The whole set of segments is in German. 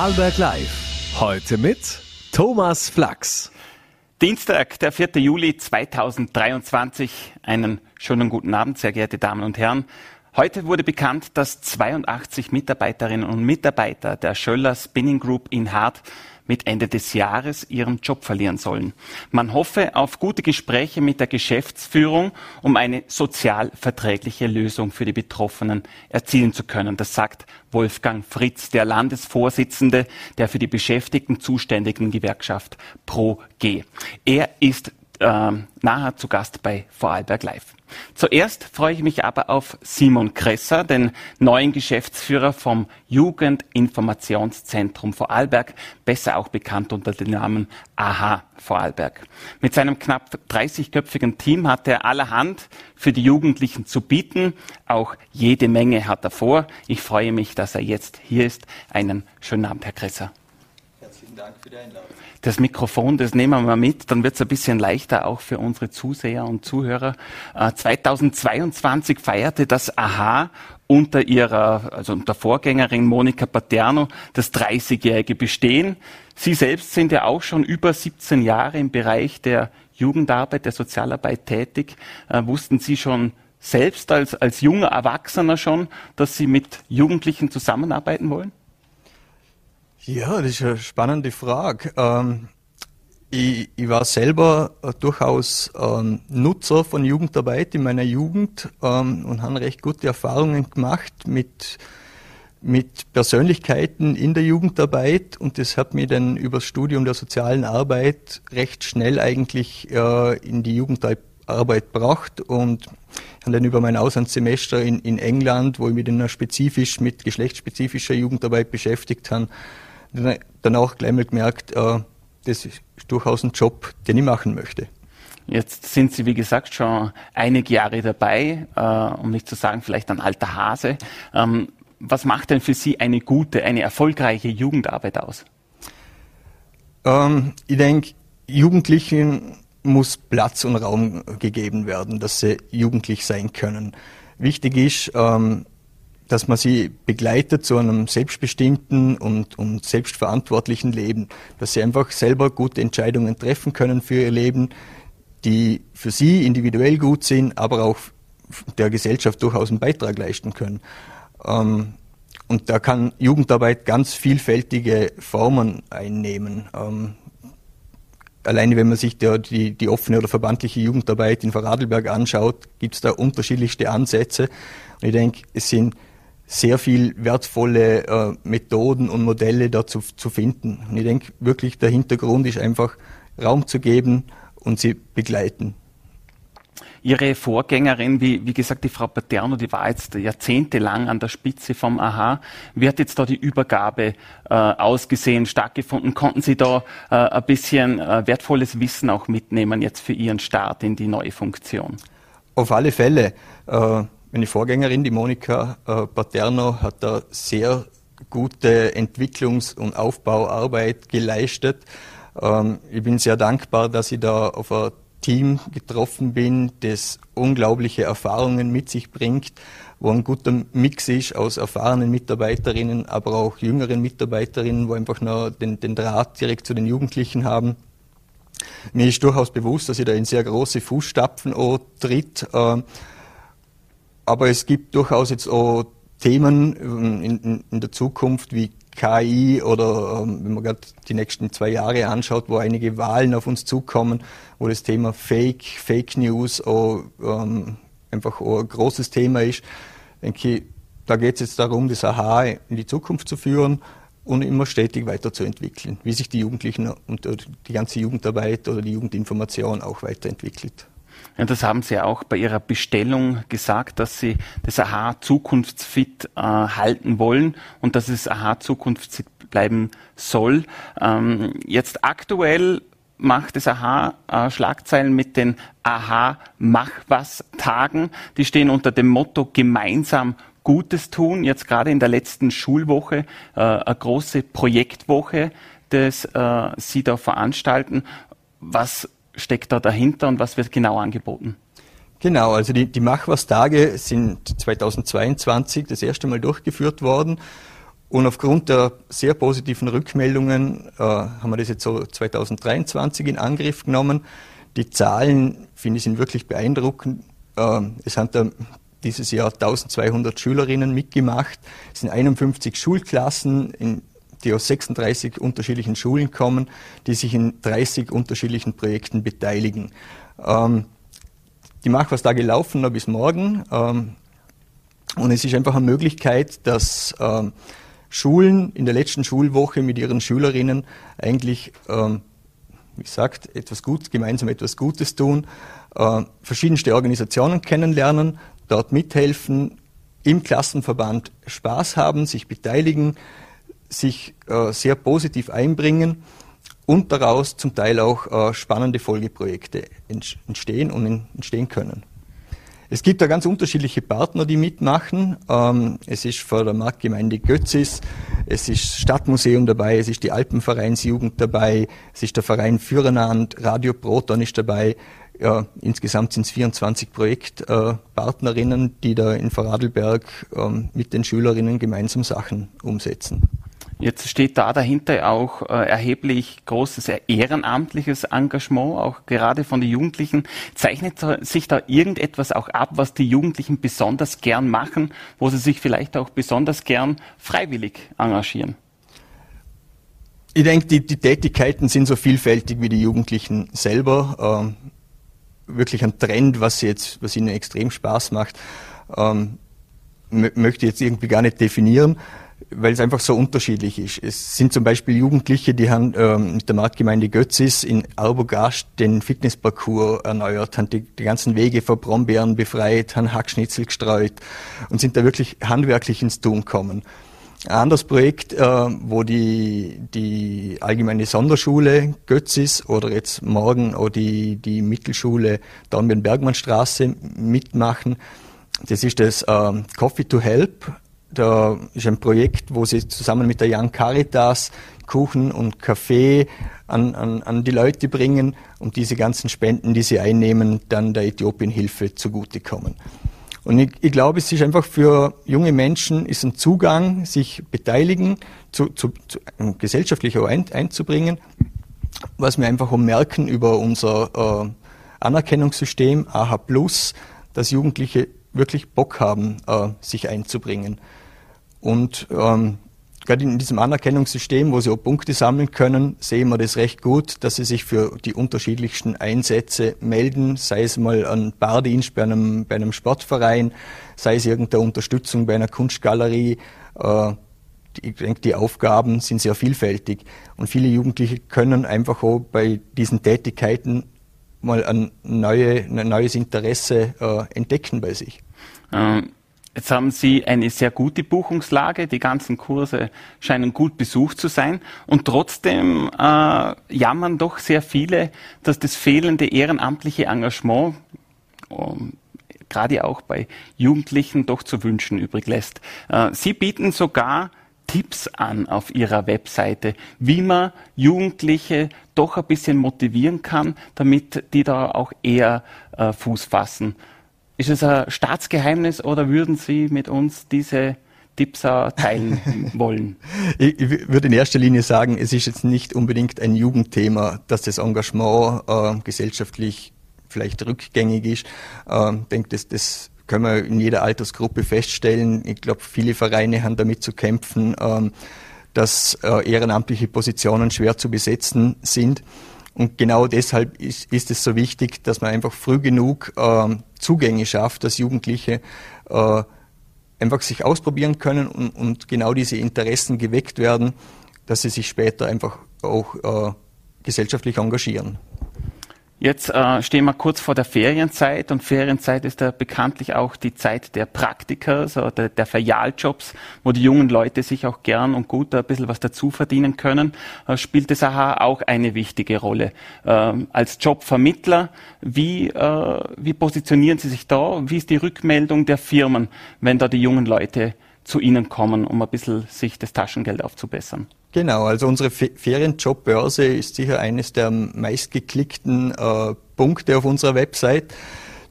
Vorarlberg Live. Heute mit Thomas Flachs. Dienstag, der 4. Juli 2023. Einen schönen guten Abend, sehr geehrte Damen und Herren. Heute wurde bekannt, dass 82 Mitarbeiterinnen und Mitarbeiter der Schöller Spinning Group in Hart mit Ende des Jahres ihren Job verlieren sollen. Man hoffe auf gute Gespräche mit der Geschäftsführung, um eine sozial verträgliche Lösung für die Betroffenen erzielen zu können. Das sagt Wolfgang Fritz, der Landesvorsitzende der für die Beschäftigten zuständigen Gewerkschaft ProG. Er ist äh, nachher zu Gast bei Vorarlberg Live. Zuerst freue ich mich aber auf Simon Kresser, den neuen Geschäftsführer vom Jugendinformationszentrum Vorarlberg, besser auch bekannt unter dem Namen AHA Vorarlberg. Mit seinem knapp 30-köpfigen Team hat er allerhand für die Jugendlichen zu bieten. Auch jede Menge hat er vor. Ich freue mich, dass er jetzt hier ist. Einen schönen Abend, Herr Kresser. Herzlichen Dank für die Einladung das Mikrofon, das nehmen wir mit, dann wird es ein bisschen leichter auch für unsere Zuseher und Zuhörer. Äh, 2022 feierte das AHA unter ihrer, also unter Vorgängerin Monika Paterno das 30-jährige Bestehen. Sie selbst sind ja auch schon über 17 Jahre im Bereich der Jugendarbeit, der Sozialarbeit tätig. Äh, wussten Sie schon selbst als, als junger Erwachsener schon, dass Sie mit Jugendlichen zusammenarbeiten wollen? Ja, das ist eine spannende Frage. Ähm, ich, ich, war selber äh, durchaus ähm, Nutzer von Jugendarbeit in meiner Jugend ähm, und habe recht gute Erfahrungen gemacht mit, mit Persönlichkeiten in der Jugendarbeit und das hat mich dann über das Studium der sozialen Arbeit recht schnell eigentlich äh, in die Jugendarbeit gebracht und habe dann über mein Auslandssemester in, in England, wo ich mich dann spezifisch mit geschlechtsspezifischer Jugendarbeit beschäftigt habe, dann auch gleich mal gemerkt, äh, das ist durchaus ein Job, den ich machen möchte. Jetzt sind Sie, wie gesagt, schon einige Jahre dabei, äh, um nicht zu sagen, vielleicht ein alter Hase. Ähm, was macht denn für Sie eine gute, eine erfolgreiche Jugendarbeit aus? Ähm, ich denke, Jugendlichen muss Platz und Raum gegeben werden, dass sie jugendlich sein können. Wichtig ist, ähm, dass man sie begleitet zu einem selbstbestimmten und, und selbstverantwortlichen Leben, dass sie einfach selber gute Entscheidungen treffen können für ihr Leben, die für sie individuell gut sind, aber auch der Gesellschaft durchaus einen Beitrag leisten können. Ähm, und da kann Jugendarbeit ganz vielfältige Formen einnehmen. Ähm, alleine wenn man sich der, die, die offene oder verbandliche Jugendarbeit in Vorarlberg anschaut, gibt es da unterschiedlichste Ansätze. Und ich denke, es sind sehr viel wertvolle äh, Methoden und Modelle dazu zu finden. Und ich denke wirklich, der Hintergrund ist einfach Raum zu geben und sie begleiten. Ihre Vorgängerin, wie, wie gesagt, die Frau Paterno, die war jetzt jahrzehntelang an der Spitze vom AHA. Wie hat jetzt da die Übergabe äh, ausgesehen, stattgefunden? Konnten Sie da äh, ein bisschen äh, wertvolles Wissen auch mitnehmen jetzt für Ihren Start in die neue Funktion? Auf alle Fälle. Äh, meine Vorgängerin, die Monika äh, Paterno, hat da sehr gute Entwicklungs- und Aufbauarbeit geleistet. Ähm, ich bin sehr dankbar, dass ich da auf ein Team getroffen bin, das unglaubliche Erfahrungen mit sich bringt, wo ein guter Mix ist aus erfahrenen Mitarbeiterinnen, aber auch jüngeren Mitarbeiterinnen, wo einfach noch den, den Draht direkt zu den Jugendlichen haben. Mir ist durchaus bewusst, dass ich da in sehr große Fußstapfen tritt. Äh, aber es gibt durchaus jetzt auch Themen ähm, in, in, der Zukunft wie KI oder ähm, wenn man gerade die nächsten zwei Jahre anschaut, wo einige Wahlen auf uns zukommen, wo das Thema Fake, Fake News auch, ähm, einfach auch ein großes Thema ist, denke ich, da geht es jetzt darum, das AHA in die Zukunft zu führen und immer stetig weiterzuentwickeln, wie sich die Jugendlichen und die ganze Jugendarbeit oder die Jugendinformation auch weiterentwickelt. Ja, das haben Sie auch bei Ihrer Bestellung gesagt, dass Sie das AHA zukunftsfit äh, halten wollen und dass es AHA zukunftsfit bleiben soll. Ähm, jetzt aktuell macht das AHA äh, Schlagzeilen mit den AHA Mach was Tagen. Die stehen unter dem Motto gemeinsam Gutes tun. Jetzt gerade in der letzten Schulwoche äh, eine große Projektwoche, das äh, Sie da veranstalten. Was steckt da dahinter und was wird genau angeboten? Genau, also die, die Machwas-Tage sind 2022 das erste Mal durchgeführt worden Und aufgrund der sehr positiven Rückmeldungen äh, haben wir das jetzt so 2023 in Angriff genommen. Die Zahlen, finde ich, sind wirklich beeindruckend. Äh, es haben da dieses Jahr 1200 Schülerinnen mitgemacht. Es sind 51 Schulklassen, in, die aus 36 unterschiedlichen Schulen kommen, die sich in 30 unterschiedlichen Projekten beteiligen. Ähm, die Machwas-Tage laufen noch bis morgen. Ähm, und es ist einfach eine Möglichkeit, dass ähm, Schulen in der letzten Schulwoche mit ihren Schülerinnen eigentlich, ähm, wie gesagt, etwas Gutes, gemeinsam etwas Gutes tun, äh, verschiedenste Organisationen kennenlernen, dort mithelfen, im Klassenverband Spaß haben, sich beteiligen, sich äh, sehr positiv einbringen und daraus zum Teil auch äh, spannende Folgeprojekte entstehen und entstehen können. Es gibt da ganz unterschiedliche Partner, die mitmachen. Ähm, es ist von der Marktgemeinde Götzis, es ist Stadtmuseum dabei, es ist die Alpenvereinsjugend dabei, es ist der Verein Führerland, Radio Proton ist dabei. Ja, insgesamt sind es 24 Projektpartnerinnen, die da in Vorarlberg ähm, mit den Schülerinnen gemeinsam Sachen umsetzen. Jetzt steht da dahinter auch äh, erheblich großes ehrenamtliches Engagement, auch gerade von den Jugendlichen. Zeichnet sich da irgendetwas auch ab, was die Jugendlichen besonders gern machen, wo sie sich vielleicht auch besonders gern freiwillig engagieren? Ich denke, die, die Tätigkeiten sind so vielfältig wie die Jugendlichen selber. Ähm, wirklich ein Trend, was, jetzt, was ihnen extrem Spaß macht, ähm, möchte ich jetzt irgendwie gar nicht definieren weil es einfach so unterschiedlich ist. Es sind zum Beispiel Jugendliche, die haben ähm, mit der Marktgemeinde Götzis in Arbogast den Fitnessparcours erneuert, haben die, die ganzen Wege vor Brombeeren befreit, haben Hackschnitzel gestreut und sind da wirklich handwerklich ins Tun gekommen. Ein anderes Projekt, äh, wo die, die allgemeine Sonderschule Götzis oder jetzt morgen auch die, die Mittelschule Dornbirn-Bergmannstraße mitmachen, das ist das äh, Coffee to Help da ist ein Projekt, wo sie zusammen mit der Young Caritas Kuchen und Kaffee an, an, an die Leute bringen und diese ganzen Spenden, die sie einnehmen, dann der Äthiopienhilfe zugutekommen. Und ich, ich glaube, es ist einfach für junge Menschen ist ein Zugang, sich beteiligen, zu, zu, zu gesellschaftlich auch ein, einzubringen, was wir einfach auch merken über unser äh, Anerkennungssystem AH dass Jugendliche wirklich Bock haben, äh, sich einzubringen. Und ähm, gerade in diesem Anerkennungssystem, wo sie auch Punkte sammeln können, sehen wir das recht gut, dass sie sich für die unterschiedlichsten Einsätze melden, sei es mal ein Bardienst bei einem, bei einem Sportverein, sei es irgendeine Unterstützung bei einer Kunstgalerie. Äh, ich denke, die Aufgaben sind sehr vielfältig und viele Jugendliche können einfach auch bei diesen Tätigkeiten mal ein, neue, ein neues Interesse äh, entdecken bei sich. Ähm Jetzt haben Sie eine sehr gute Buchungslage, die ganzen Kurse scheinen gut besucht zu sein und trotzdem äh, jammern doch sehr viele, dass das fehlende ehrenamtliche Engagement um, gerade auch bei Jugendlichen doch zu wünschen übrig lässt. Äh, Sie bieten sogar Tipps an auf Ihrer Webseite, wie man Jugendliche doch ein bisschen motivieren kann, damit die da auch eher äh, Fuß fassen. Ist es ein Staatsgeheimnis oder würden Sie mit uns diese Tipps teilen wollen? Ich, ich, würde in erster Linie sagen, es ist jetzt nicht unbedingt ein Jugendthema, dass das Engagement äh, gesellschaftlich vielleicht rückgängig ist. Äh, ich denke, das, das können wir in jeder Altersgruppe feststellen. Ich glaube, viele Vereine haben damit zu kämpfen, äh, dass äh, ehrenamtliche Positionen schwer zu besetzen sind. Und genau deshalb ist, ist es so wichtig, dass man einfach früh genug äh, Zugänge schafft, dass Jugendliche äh, einfach sich ausprobieren können und, und, genau diese Interessen geweckt werden, dass sie sich später einfach auch äh, gesellschaftlich engagieren. Jetzt äh, stehen wir kurz vor der Ferienzeit und Ferienzeit ist ja bekanntlich auch die Zeit der Praktika, also der, der Ferialjobs, wo die jungen Leute sich auch gern und gut ein bisschen was dazu verdienen können. Äh, spielt das AHA auch eine wichtige Rolle. Ähm, als Jobvermittler, wie, äh, wie positionieren Sie sich da? Wie ist die Rückmeldung der Firmen, wenn da die jungen Leute zu Ihnen kommen, um ein bisschen sich das Taschengeld aufzubessern? Genau, also unsere Ferienjobbörse ist sicher eines der meistgeklickten äh, Punkte auf unserer Website,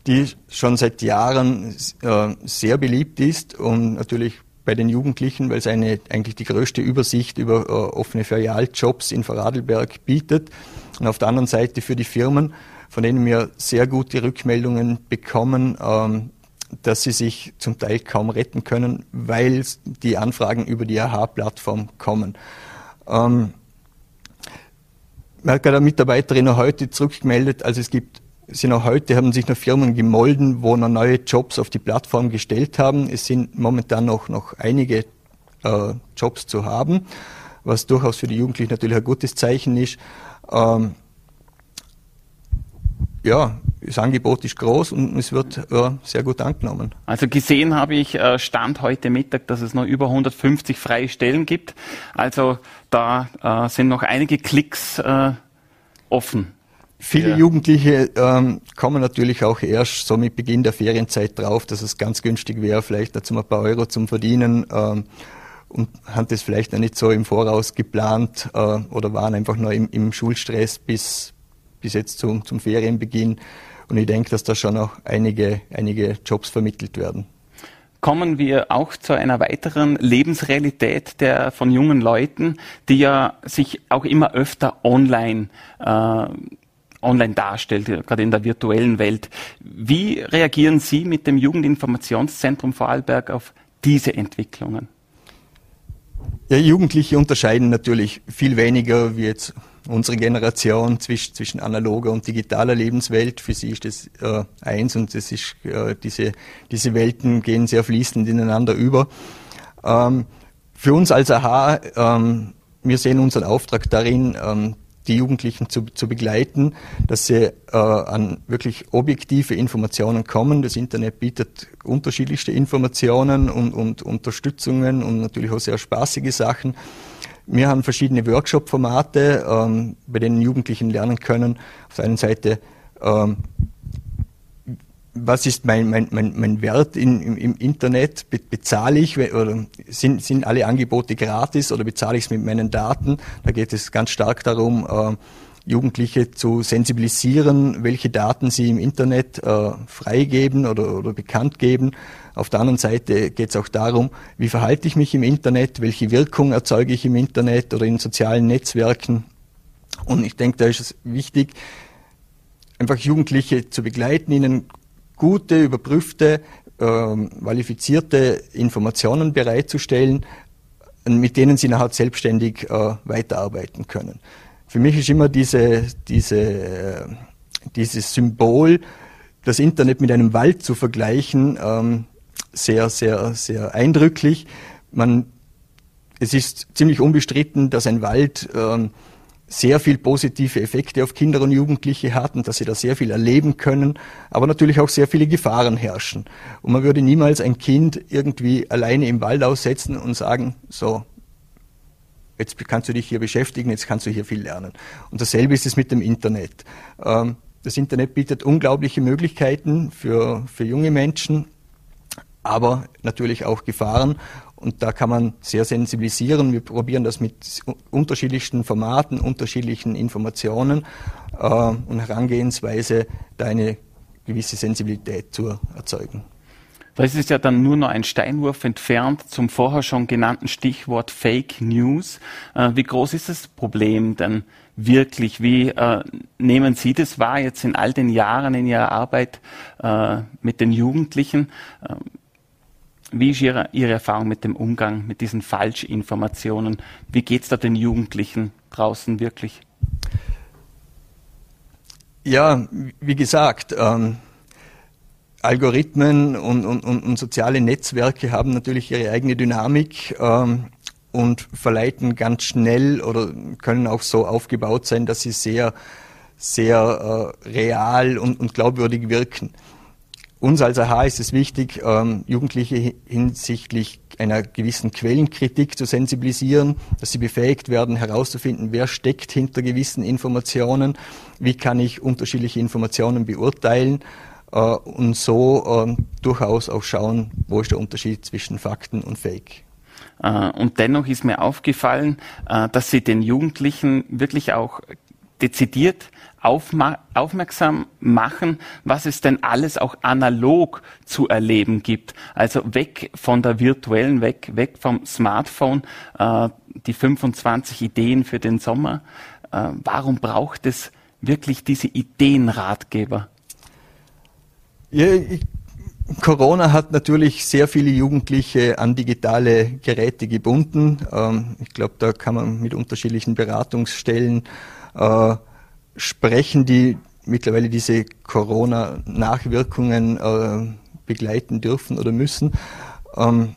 die schon seit Jahren äh, sehr beliebt ist und natürlich bei den Jugendlichen, weil es eine, eigentlich die größte Übersicht über äh, offene Ferialjobs in Vorarlberg bietet. Und auf der anderen Seite für die Firmen, von denen wir sehr gute Rückmeldungen bekommen, ähm, dass sie sich zum Teil kaum retten können, weil die Anfragen über die AHA-Plattform kommen. Ähm, mir hat eine Mitarbeiterin noch heute zurückgemeldet, also es gibt sind auch heute, haben sich noch Firmen gemolden, wo noch neue Jobs auf die Plattform gestellt haben. Es sind momentan noch, noch einige äh, Jobs zu haben, was durchaus für die Jugendlichen natürlich ein gutes Zeichen ist. Ähm, ja, das Angebot ist groß und es wird äh, sehr gut angenommen. Also gesehen habe ich äh, Stand heute Mittag, dass es noch über 150 freie Stellen gibt. Also da äh, sind noch einige Klicks äh, offen. Viele ja. Jugendliche ähm, kommen natürlich auch erst so mit Beginn der Ferienzeit drauf, dass es ganz günstig wäre, vielleicht dazu ein paar Euro zum Verdienen ähm, und haben das vielleicht noch nicht so im Voraus geplant äh, oder waren einfach nur im, im Schulstress bis, bis jetzt zum, zum Ferienbeginn. Und ich denke, dass da schon auch einige, einige Jobs vermittelt werden kommen wir auch zu einer weiteren Lebensrealität der von jungen Leuten, die ja sich auch immer öfter online äh, online darstellt, gerade in der virtuellen Welt. Wie reagieren Sie mit dem Jugendinformationszentrum Vorarlberg auf diese Entwicklungen? Ja, Jugendliche unterscheiden natürlich viel weniger wie jetzt unsere Generation zwischen, zwischen analoger und digitaler Lebenswelt. Für sie ist das äh, eins und das ist, äh, diese, diese Welten gehen sehr fließend ineinander über. Ähm, für uns als AHA, ähm, wir sehen unseren Auftrag darin, ähm, die Jugendlichen zu, zu begleiten, dass sie äh, an wirklich objektive Informationen kommen. Das Internet bietet unterschiedlichste Informationen und, und Unterstützungen und natürlich auch sehr spaßige Sachen. Wir haben verschiedene Workshop-Formate, ähm, bei denen Jugendlichen lernen können. Auf der einen Seite ähm, was ist mein, mein, mein, mein Wert in, im, im Internet? Be bezahle ich oder sind, sind alle Angebote gratis oder bezahle ich es mit meinen Daten? Da geht es ganz stark darum, äh, Jugendliche zu sensibilisieren, welche Daten sie im Internet äh, freigeben oder, oder bekannt geben. Auf der anderen Seite geht es auch darum, wie verhalte ich mich im Internet, welche Wirkung erzeuge ich im Internet oder in sozialen Netzwerken. Und ich denke, da ist es wichtig, einfach Jugendliche zu begleiten, ihnen gute, überprüfte, ähm, qualifizierte Informationen bereitzustellen, mit denen sie nachher selbstständig äh, weiterarbeiten können. Für mich ist immer diese, diese, äh, dieses Symbol, das Internet mit einem Wald zu vergleichen, ähm, sehr, sehr, sehr eindrücklich. Man, es ist ziemlich unbestritten, dass ein Wald ähm, sehr viel positive Effekte auf Kinder und Jugendliche hatten, dass sie da sehr viel erleben können, aber natürlich auch sehr viele Gefahren herrschen. Und man würde niemals ein Kind irgendwie alleine im Wald aussetzen und sagen, so, jetzt kannst du dich hier beschäftigen, jetzt kannst du hier viel lernen. Und dasselbe ist es mit dem Internet. Ähm, das Internet bietet unglaubliche Möglichkeiten für, für junge Menschen, aber natürlich auch Gefahren. Und da kann man sehr sensibilisieren. Wir probieren das mit unterschiedlichsten Formaten, unterschiedlichen Informationen äh, und Herangehensweise, da eine gewisse Sensibilität zu erzeugen. Das ist ja dann nur noch ein Steinwurf entfernt zum vorher schon genannten Stichwort Fake News. Äh, wie groß ist das Problem denn wirklich? Wie äh, nehmen Sie das wahr jetzt in all den Jahren in Ihrer Arbeit äh, mit den Jugendlichen? Ähm, wie ist Ihre, Ihre Erfahrung mit dem Umgang mit diesen Falschinformationen? Wie geht es da den Jugendlichen draußen wirklich? Ja, wie gesagt, ähm, Algorithmen und, und, und, soziale Netzwerke haben natürlich ihre eigene Dynamik ähm, und verleiten ganz schnell oder können auch so aufgebaut sein, dass sie sehr, sehr äh, real und, und glaubwürdig wirken. Uns als AHA ist es wichtig, ähm, Jugendliche hinsichtlich einer gewissen Quellenkritik zu sensibilisieren, dass sie befähigt werden, herauszufinden, wer steckt hinter gewissen Informationen, wie kann ich unterschiedliche Informationen beurteilen und so äh, durchaus auch schauen, wo ist der Unterschied zwischen Fakten und Fake. Äh, und dennoch ist mir aufgefallen, äh, dass Sie den Jugendlichen wirklich auch dezidiert aufmerksam machen, was es denn alles auch analog zu erleben gibt. Also weg von der virtuellen, weg, weg vom Smartphone, äh, die 25 Ideen für den Sommer. Äh, warum braucht es wirklich diese Ideenratgeber? Ja, ich, Corona hat natürlich sehr viele Jugendliche an digitale Geräte gebunden. Ähm, ich glaube, da kann man mit unterschiedlichen Beratungsstellen äh, sprechen, die mittlerweile diese Corona-Nachwirkungen äh, begleiten dürfen oder müssen. Ähm,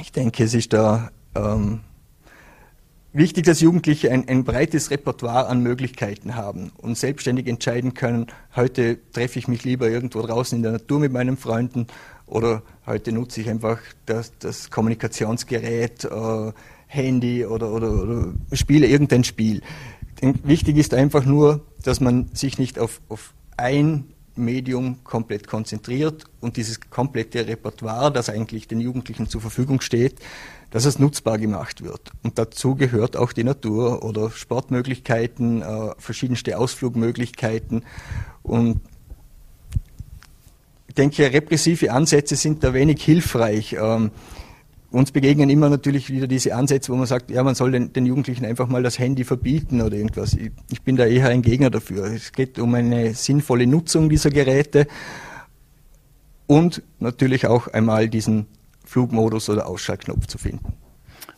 ich denke, es ist da ähm, wichtig, dass Jugendliche ein, ein, breites Repertoire an Möglichkeiten haben und selbstständig entscheiden können, heute treffe ich mich lieber irgendwo draußen in der Natur mit meinen Freunden oder heute nutze ich einfach das, das Kommunikationsgerät, äh, Handy oder, oder, oder spiele irgendein Spiel. Wichtig ist einfach nur, dass man sich nicht auf, auf ein Medium komplett konzentriert und dieses komplette Repertoire, das eigentlich den Jugendlichen zur Verfügung steht, dass es nutzbar gemacht wird. Und dazu gehört auch die Natur oder Sportmöglichkeiten, äh, verschiedenste Ausflugmöglichkeiten. Und ich denke, repressive Ansätze sind da wenig hilfreich. Ähm, uns begegnen immer natürlich wieder diese Ansätze, wo man sagt, ja, man soll den, den Jugendlichen einfach mal das Handy verbieten oder irgendwas. Ich, ich, bin da eher ein Gegner dafür. Es geht um eine sinnvolle Nutzung dieser Geräte und natürlich auch einmal diesen Flugmodus oder Ausschaltknopf zu finden.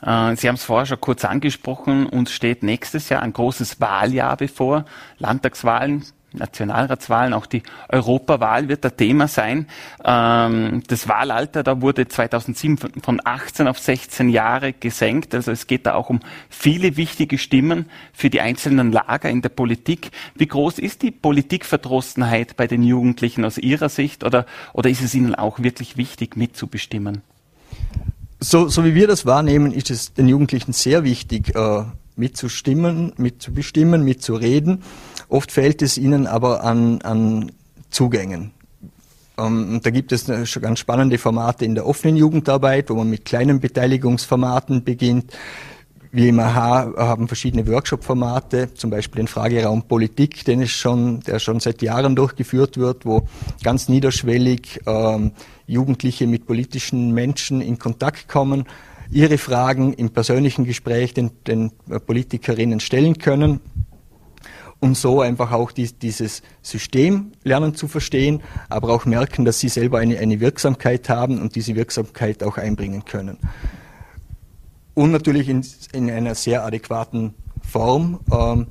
Äh, Sie haben es vorher schon kurz angesprochen, uns steht nächstes Jahr ein großes Wahljahr bevor, Landtagswahlen, Nationalratswahlen, auch die Europawahl wird ein Thema sein. Ähm, das Wahlalter, da wurde 2007 von 18 auf 16 Jahre gesenkt. Also es geht da auch um viele wichtige Stimmen für die einzelnen Lager in der Politik. Wie groß ist die Politikverdrossenheit bei den Jugendlichen aus Ihrer Sicht oder, oder ist es ihnen auch wirklich wichtig mitzubestimmen? So, so wie wir das wahrnehmen, ist es den Jugendlichen sehr wichtig, äh, mitzustimmen, mitzubestimmen, mitzureden. Oft fehlt es ihnen aber an, an Zugängen. Ähm, da gibt es schon ganz spannende Formate in der offenen Jugendarbeit, wo man mit kleinen Beteiligungsformaten beginnt. Wir im AHA haben verschiedene Workshop-Formate, zum Beispiel den Frageraum Politik, den es schon, der schon seit Jahren durchgeführt wird, wo ganz niederschwellig ähm, Jugendliche mit politischen Menschen in Kontakt kommen, ihre Fragen im persönlichen Gespräch den, den Politikerinnen stellen können und so einfach auch die, dieses System lernen zu verstehen, aber auch merken, dass sie selber eine, eine Wirksamkeit haben und diese Wirksamkeit auch einbringen können und natürlich in, in einer sehr adäquaten Form ähm,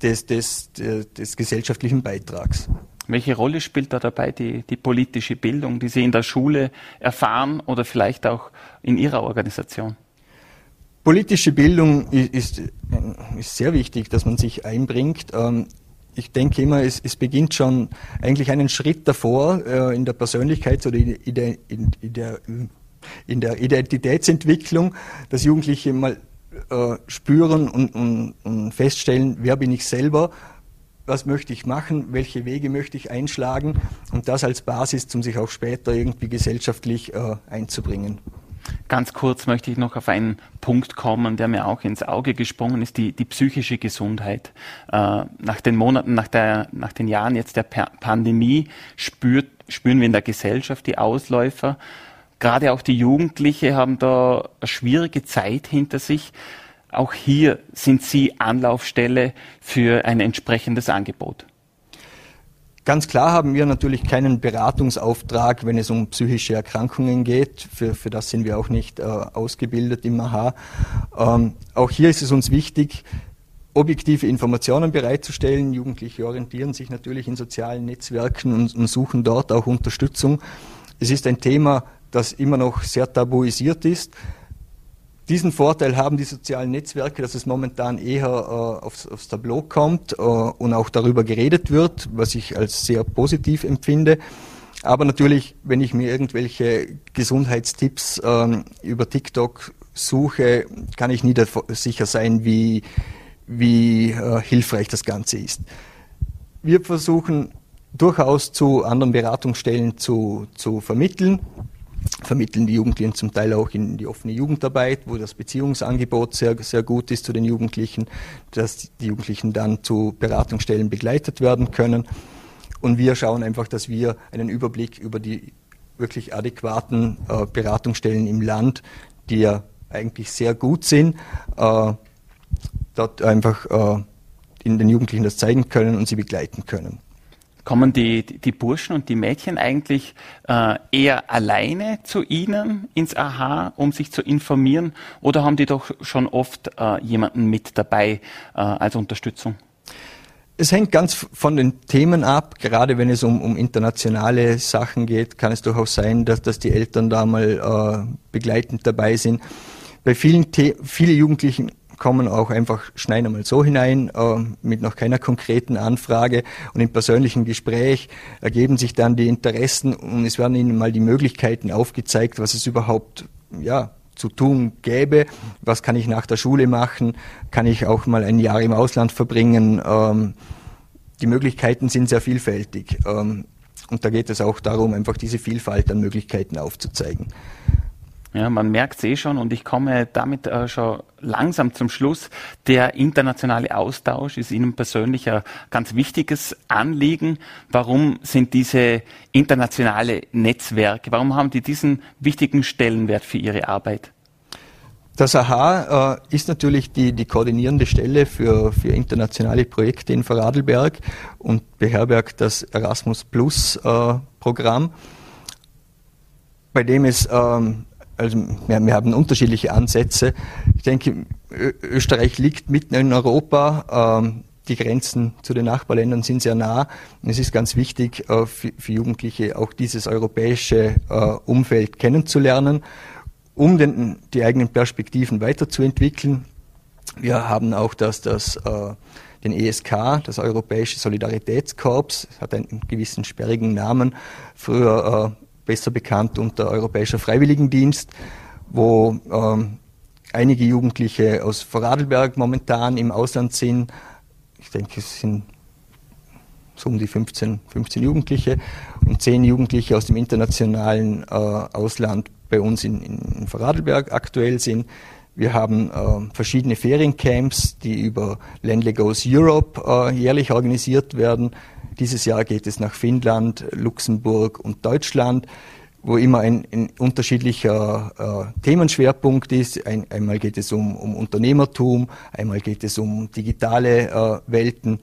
des, des, des, des, gesellschaftlichen Beitrags. Welche Rolle spielt da dabei die, die politische Bildung, die Sie in der Schule erfahren oder vielleicht auch in Ihrer Organisation? Politische Bildung ist, ist sehr wichtig, dass man sich einbringt. Ähm, ich denke immer, es, es, beginnt schon eigentlich einen Schritt davor äh, in der Persönlichkeits- oder in der, in, der in der Identitätsentwicklung, dass Jugendliche mal äh, spüren und, und, und feststellen, wer bin ich selber, was möchte ich machen, welche Wege möchte ich einschlagen und das als Basis, um sich auch später irgendwie gesellschaftlich äh, einzubringen. Ganz kurz möchte ich noch auf einen Punkt kommen, der mir auch ins Auge gesprungen ist, die, die psychische Gesundheit. Äh, nach den Monaten, nach, der, nach den Jahren jetzt der Pandemie spürt, spüren wir in der Gesellschaft die Ausläufer Gerade auch die Jugendlichen haben da eine schwierige Zeit hinter sich. Auch hier sind Sie Anlaufstelle für ein entsprechendes Angebot. Ganz klar haben wir natürlich keinen Beratungsauftrag, wenn es um psychische Erkrankungen geht. Für, für das sind wir auch nicht äh, ausgebildet im AHA. Ähm, auch hier ist es uns wichtig, objektive Informationen bereitzustellen. Jugendliche orientieren sich natürlich in sozialen Netzwerken und, und suchen dort auch Unterstützung. Es ist ein Thema, das immer noch sehr tabuisiert ist. Diesen Vorteil haben die sozialen Netzwerke, dass es momentan eher äh, aufs, aufs, Tableau kommt äh, und auch darüber geredet wird, was ich als sehr positiv empfinde. Aber natürlich, wenn ich mir irgendwelche Gesundheitstipps ähm, über TikTok suche, kann ich nie sicher sein, wie, wie äh, hilfreich das Ganze ist. Wir versuchen durchaus zu anderen Beratungsstellen zu, zu vermitteln vermitteln die Jugendlichen zum Teil auch in die offene Jugendarbeit, wo das Beziehungsangebot sehr, sehr gut ist zu den Jugendlichen, dass die Jugendlichen dann zu Beratungsstellen begleitet werden können. Und wir schauen einfach, dass wir einen Überblick über die wirklich adäquaten äh, Beratungsstellen im Land, die ja eigentlich sehr gut sind, äh, dort einfach äh, in den Jugendlichen das zeigen können und sie begleiten können. Kommen die, die Burschen und die Mädchen eigentlich äh, eher alleine zu Ihnen ins AHA, um sich zu informieren, oder haben die doch schon oft äh, jemanden mit dabei äh, als Unterstützung? Es hängt ganz von den Themen ab. Gerade wenn es um, um internationale Sachen geht, kann es durchaus sein, dass, dass die Eltern da mal äh, begleitend dabei sind. Bei vielen, The viele Jugendlichen kommen auch einfach schneiden einmal so hinein, äh, mit noch keiner konkreten Anfrage. Und im persönlichen Gespräch ergeben sich dann die Interessen und es werden ihnen mal die Möglichkeiten aufgezeigt, was es überhaupt, ja, zu tun gäbe. Was kann ich nach der Schule machen? Kann ich auch mal ein Jahr im Ausland verbringen? Ähm, die Möglichkeiten sind sehr vielfältig. Ähm, und da geht es auch darum, einfach diese Vielfalt an Möglichkeiten aufzuzeigen. Ja, man merkt es eh schon und ich komme damit äh, schon langsam zum Schluss. Der internationale Austausch ist Ihnen persönlich ein ganz wichtiges Anliegen. Warum sind diese internationale Netzwerke, warum haben die diesen wichtigen Stellenwert für Ihre Arbeit? Das AHA äh, ist natürlich die, die koordinierende Stelle für, für internationale Projekte in Vorarlberg und beherbergt das Erasmus Plus äh, Programm, bei dem es ähm, also wir, wir, haben unterschiedliche Ansätze. Ich denke, Österreich liegt mitten in Europa. Ähm, die Grenzen zu den Nachbarländern sind sehr nah. Es ist ganz wichtig äh, für, für, Jugendliche auch dieses europäische äh, Umfeld kennenzulernen, um den, die eigenen Perspektiven weiterzuentwickeln. Wir haben auch das, das äh, den ESK, das Europäische Solidaritätskorps, hat einen gewissen sperrigen Namen, früher äh, besser bekannt unter Europäischer Freiwilligendienst, wo ähm, einige Jugendliche aus Vorarlberg momentan im Ausland sind. Ich denke, es sind so um die 15, 15 Jugendliche und 10 Jugendliche aus dem internationalen äh, Ausland bei uns in, in Vorarlberg aktuell sind. Wir haben äh, verschiedene Feriencamps, die über Ländle Goes Europe äh, jährlich organisiert werden. Dieses Jahr geht es nach Finnland, Luxemburg und Deutschland, wo immer ein, ein unterschiedlicher äh, Themenschwerpunkt ist. Ein, einmal geht es um, um, Unternehmertum, einmal geht es um digitale äh, Welten.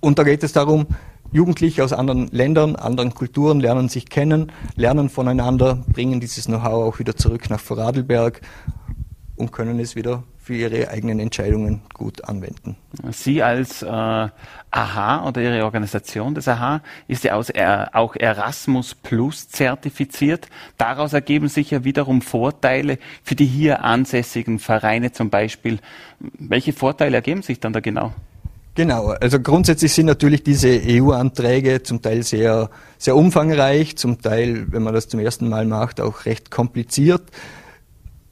Und da geht es darum, Jugendliche aus anderen Ländern, anderen Kulturen lernen sich kennen, lernen voneinander, bringen dieses Know-how auch wieder zurück nach Vorarlberg und können es wieder für ihre eigenen Entscheidungen gut anwenden. Sie als äh, AHA oder Ihre Organisation des AHA ist ja aus, äh, auch Erasmus Plus zertifiziert. Daraus ergeben sich ja wiederum Vorteile für die hier ansässigen Vereine zum Beispiel. Welche Vorteile ergeben sich dann da genau? Genau, also grundsätzlich sind natürlich diese EU-Anträge zum Teil sehr, sehr umfangreich, zum Teil, wenn man das zum ersten Mal macht, auch recht kompliziert.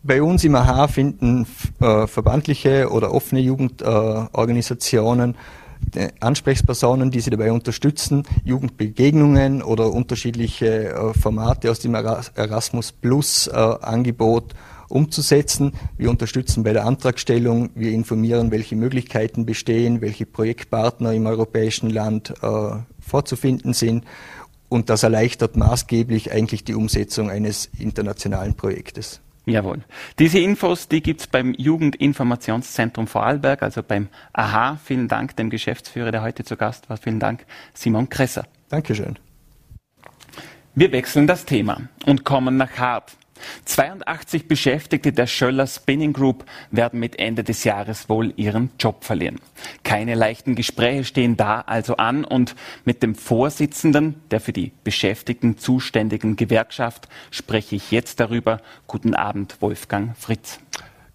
Bei uns im AHA finden äh, verbandliche oder offene Jugendorganisationen äh, Ansprechpersonen, die sie dabei unterstützen, Jugendbegegnungen oder unterschiedliche äh, Formate aus dem Erasmus Plus äh, Angebot umzusetzen. Wir unterstützen bei der Antragstellung, wir informieren, welche Möglichkeiten bestehen, welche Projektpartner im europäischen Land äh, vorzufinden sind und das erleichtert maßgeblich eigentlich die Umsetzung eines internationalen Projektes. Jawohl. Diese Infos, die gibt's beim Jugendinformationszentrum Vorarlberg, also beim AHA. Vielen Dank dem Geschäftsführer, der heute zu Gast war. Vielen Dank, Simon Kresser. Dankeschön. Wir wechseln das Thema und kommen nach Hart. 82 Beschäftigte der Schöller Spinning Group werden mit Ende des Jahres wohl ihren Job verlieren. Keine leichten Gespräche stehen da also an und mit dem Vorsitzenden der für die Beschäftigten zuständigen Gewerkschaft spreche ich jetzt darüber. Guten Abend, Wolfgang Fritz.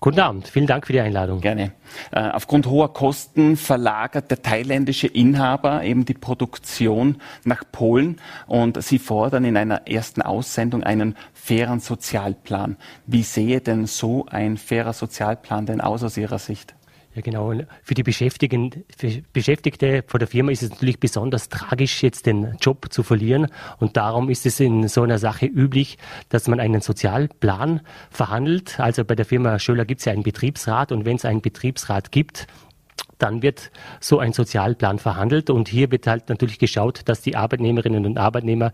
Guten Abend, vielen Dank für die Einladung. Gerne. Äh, aufgrund hoher Kosten verlagert der thailändische Inhaber eben die Produktion nach Polen und Sie fordern in einer ersten Aussendung einen fairen Sozialplan. Wie sehe denn so ein fairer Sozialplan denn aus aus Ihrer Sicht? Ja, genau. Für die Beschäftigten, für Beschäftigte von der Firma ist es natürlich besonders tragisch, jetzt den Job zu verlieren. Und darum ist es in so einer Sache üblich, dass man einen Sozialplan verhandelt. Also bei der Firma Schöller gibt es ja einen Betriebsrat. Und wenn es einen Betriebsrat gibt, dann wird so ein Sozialplan verhandelt und hier wird halt natürlich geschaut, dass die Arbeitnehmerinnen und Arbeitnehmer,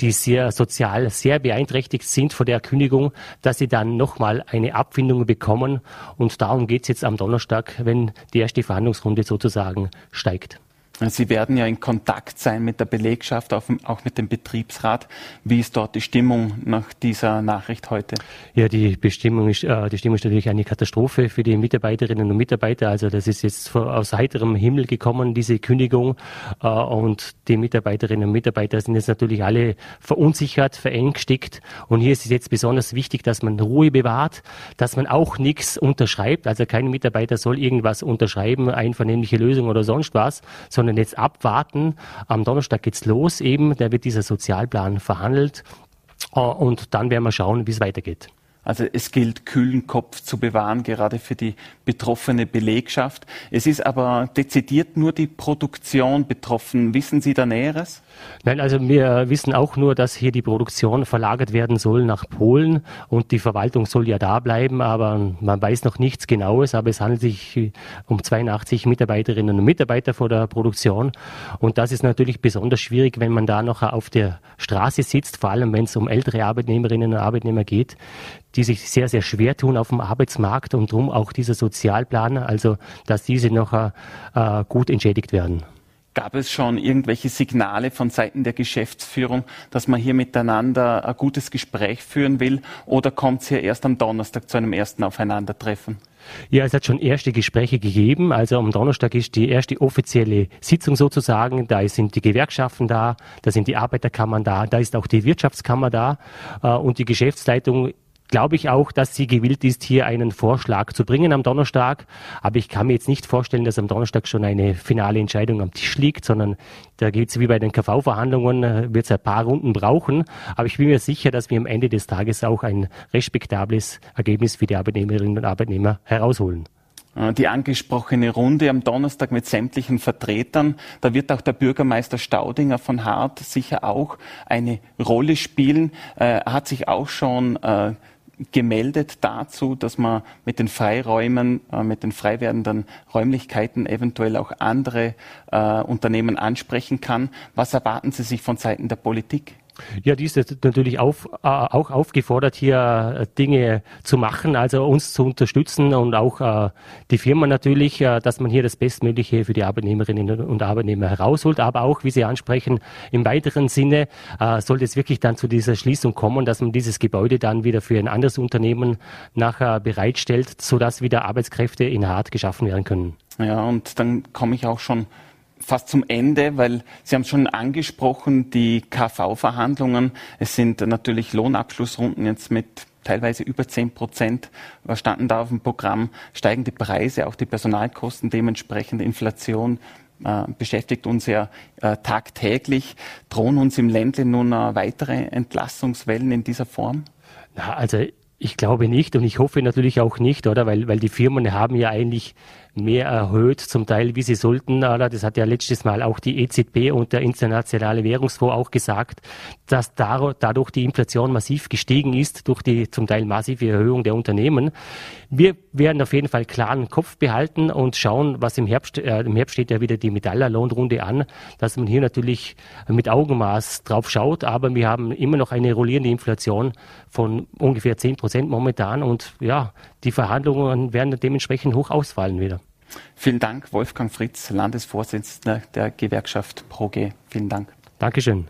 die sehr sozial sehr beeinträchtigt sind vor der Kündigung, dass sie dann nochmal eine Abfindung bekommen und darum geht es jetzt am Donnerstag, wenn die erste Verhandlungsrunde sozusagen steigt. Sie werden ja in Kontakt sein mit der Belegschaft, auch mit dem Betriebsrat. Wie ist dort die Stimmung nach dieser Nachricht heute? Ja, die Bestimmung ist, äh, die Stimmung ist natürlich eine Katastrophe für die Mitarbeiterinnen und Mitarbeiter. Also das ist jetzt aus heiterem Himmel gekommen, diese Kündigung. Äh, und die Mitarbeiterinnen und Mitarbeiter sind jetzt natürlich alle verunsichert, verängstigt. Und hier ist es jetzt besonders wichtig, dass man Ruhe bewahrt, dass man auch nichts unterschreibt. Also kein Mitarbeiter soll irgendwas unterschreiben, einvernehmliche Lösung oder sonst was, sondern sondern jetzt abwarten. Am Donnerstag geht's los eben, da wird dieser Sozialplan verhandelt äh, und dann werden wir schauen, wie es weitergeht. Also es gilt, kühlen Kopf zu bewahren, gerade für die betroffene Belegschaft. Es ist aber dezidiert nur die Produktion betroffen. Wissen Sie da Näheres? Nein, also wir wissen auch nur, dass hier die Produktion verlagert werden soll nach Polen und die Verwaltung soll ja da bleiben, aber man weiß noch nichts Genaues. Aber es handelt sich um 82 Mitarbeiterinnen und Mitarbeiter vor der Produktion und das ist natürlich besonders schwierig, wenn man da noch auf der Straße sitzt, vor allem wenn es um ältere Arbeitnehmerinnen und Arbeitnehmer geht, die sich sehr, sehr schwer tun auf dem Arbeitsmarkt und darum auch dieser Sozialplan, also dass diese noch äh, gut entschädigt werden. Gab es schon irgendwelche Signale von Seiten der Geschäftsführung, dass man hier miteinander ein gutes Gespräch führen will? Oder kommt es hier erst am Donnerstag zu einem ersten Aufeinandertreffen? Ja, es hat schon erste Gespräche gegeben. Also am Donnerstag ist die erste offizielle Sitzung sozusagen. Da sind die Gewerkschaften da, da sind die Arbeiterkammern da, da ist auch die Wirtschaftskammer da. Äh, und die Geschäftsleitung glaube ich auch, dass sie gewillt ist, hier einen Vorschlag zu bringen am Donnerstag. Aber ich kann mir jetzt nicht vorstellen, dass am Donnerstag schon eine finale Entscheidung am Tisch liegt, sondern da geht es wie bei den KV-Verhandlungen, äh, wird es ein paar Runden brauchen. Aber ich bin mir sicher, dass wir am Ende des Tages auch ein respektables Ergebnis für die Arbeitnehmerinnen und Arbeitnehmer herausholen äh, die angesprochene Runde am Donnerstag mit sämtlichen Vertretern. Da wird auch der Bürgermeister Staudinger von Hart sicher auch eine Rolle spielen. Äh, er hat sich auch schon gemeldet dazu, dass man mit den Freiräumen, äh, mit den frei werdenden Räumlichkeiten eventuell auch andere äh, Unternehmen ansprechen kann. Was erwarten Sie sich von Seiten der Politik? Ja, die ist natürlich auf, äh, auch aufgefordert, hier äh, Dinge zu machen, also uns zu unterstützen und auch äh, die Firma natürlich, äh, dass man hier das Bestmögliche für die Arbeitnehmerinnen und Arbeitnehmer herausholt. Aber auch, wie Sie ansprechen, im weiteren Sinne äh, sollte es wirklich dann zu dieser Schließung kommen, dass man dieses Gebäude dann wieder für ein anderes Unternehmen nachher bereitstellt, sodass wieder Arbeitskräfte in Hart geschaffen werden können. Ja, und dann komme ich auch schon fast zum Ende, weil Sie haben es schon angesprochen, die KV-Verhandlungen. Es sind natürlich Lohnabschlussrunden jetzt mit teilweise über 10 Prozent. Standen da auf dem Programm? Steigende Preise, auch die Personalkosten, dementsprechend Inflation äh, beschäftigt uns ja äh, tagtäglich. Drohen uns im Ländle nun äh, weitere Entlassungswellen in dieser Form? Na, also ich glaube nicht und ich hoffe natürlich auch nicht, oder? Weil, weil die Firmen haben ja eigentlich mehr erhöht, zum Teil wie sie sollten. Das hat ja letztes Mal auch die EZB und der Internationale Währungsfonds auch gesagt, dass dadurch die Inflation massiv gestiegen ist, durch die zum Teil massive Erhöhung der Unternehmen. Wir werden auf jeden Fall klaren Kopf behalten und schauen, was im Herbst, äh, im Herbst steht ja wieder die Metallerlohnrunde an, dass man hier natürlich mit Augenmaß drauf schaut, aber wir haben immer noch eine rollierende Inflation von ungefähr 10 Prozent momentan und ja, die Verhandlungen werden dementsprechend hoch ausfallen wieder. Vielen Dank, Wolfgang Fritz, Landesvorsitzender der Gewerkschaft ProG. Vielen Dank. Dankeschön.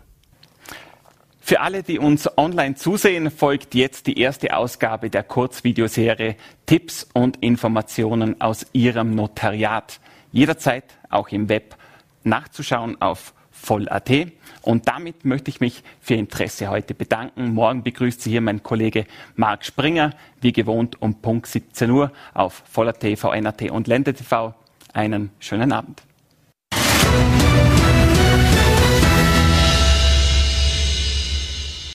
Für alle, die uns online zusehen, folgt jetzt die erste Ausgabe der Kurzvideoserie Tipps und Informationen aus Ihrem Notariat. Jederzeit auch im Web nachzuschauen auf voll.at. Und damit möchte ich mich für Interesse heute bedanken. Morgen begrüßt Sie hier mein Kollege Marc Springer, wie gewohnt um Punkt 17 Uhr auf voll.at, VNAT und Ländetv. Einen schönen Abend.